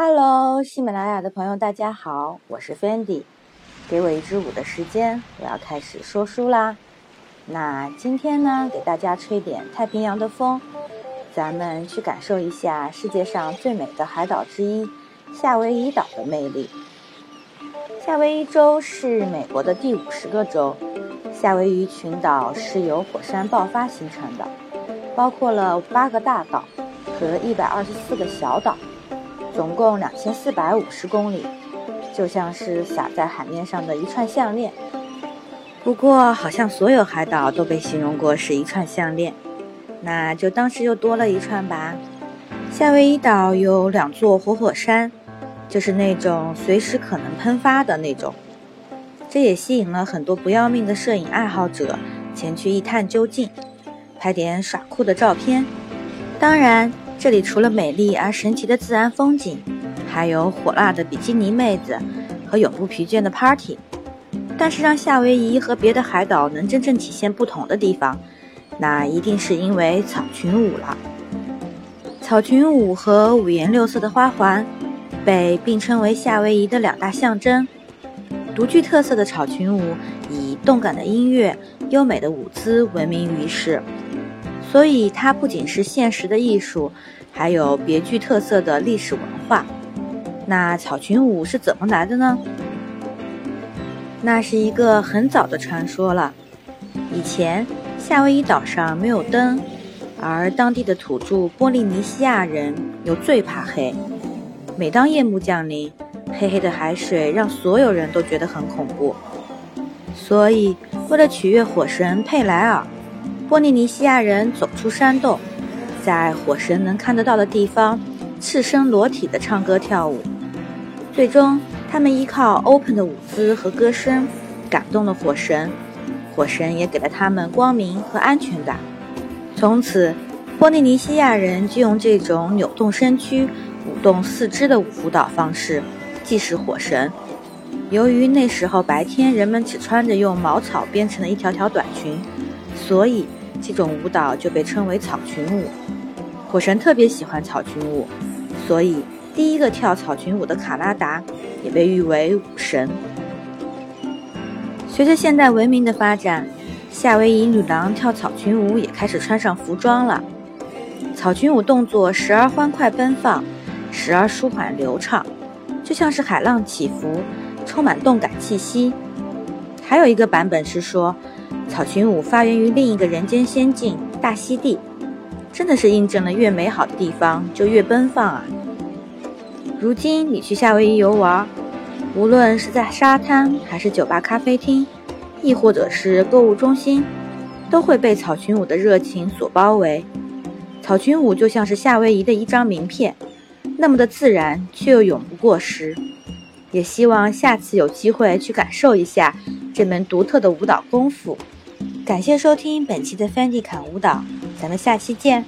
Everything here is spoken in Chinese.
Hello，喜马拉雅的朋友，大家好，我是 Fendi。给我一支舞的时间，我要开始说书啦。那今天呢，给大家吹点太平洋的风，咱们去感受一下世界上最美的海岛之一夏威夷岛的魅力。夏威夷州是美国的第五十个州。夏威夷群岛是由火山爆发形成的，包括了八个大岛和一百二十四个小岛，总共两千四百五十公里，就像是撒在海面上的一串项链。不过，好像所有海岛都被形容过是一串项链，那就当时又多了一串吧。夏威夷岛有两座活火山。就是那种随时可能喷发的那种，这也吸引了很多不要命的摄影爱好者前去一探究竟，拍点耍酷的照片。当然，这里除了美丽而神奇的自然风景，还有火辣的比基尼妹子和永不疲倦的 party。但是让夏威夷和别的海岛能真正体现不同的地方，那一定是因为草裙舞了。草裙舞和五颜六色的花环。被并称为夏威夷的两大象征，独具特色的草裙舞以动感的音乐、优美的舞姿闻名于世，所以它不仅是现实的艺术，还有别具特色的历史文化。那草裙舞是怎么来的呢？那是一个很早的传说了。以前夏威夷岛上没有灯，而当地的土著波利尼西亚人又最怕黑。每当夜幕降临，黑黑的海水让所有人都觉得很恐怖。所以，为了取悦火神佩莱尔，波利尼西亚人走出山洞，在火神能看得到的地方，赤身裸体的唱歌跳舞。最终，他们依靠 open 的舞姿和歌声感动了火神，火神也给了他们光明和安全感。从此，波利尼西亚人就用这种扭动身躯。舞动四肢的舞蹈方式，祭祀火神。由于那时候白天人们只穿着用茅草编成的一条条短裙，所以这种舞蹈就被称为草裙舞。火神特别喜欢草裙舞，所以第一个跳草裙舞的卡拉达也被誉为舞神。随着现代文明的发展，夏威夷女郎跳草裙舞也开始穿上服装了。草裙舞动作时而欢快奔放。时而舒缓流畅，就像是海浪起伏，充满动感气息。还有一个版本是说，草裙舞发源于另一个人间仙境大溪地，真的是印证了越美好的地方就越奔放啊！如今你去夏威夷游玩，无论是在沙滩，还是酒吧、咖啡厅，亦或者是购物中心，都会被草裙舞的热情所包围。草裙舞就像是夏威夷的一张名片。那么的自然，却又永不过时。也希望下次有机会去感受一下这门独特的舞蹈功夫。感谢收听本期的 Fendi 侃舞蹈，咱们下期见。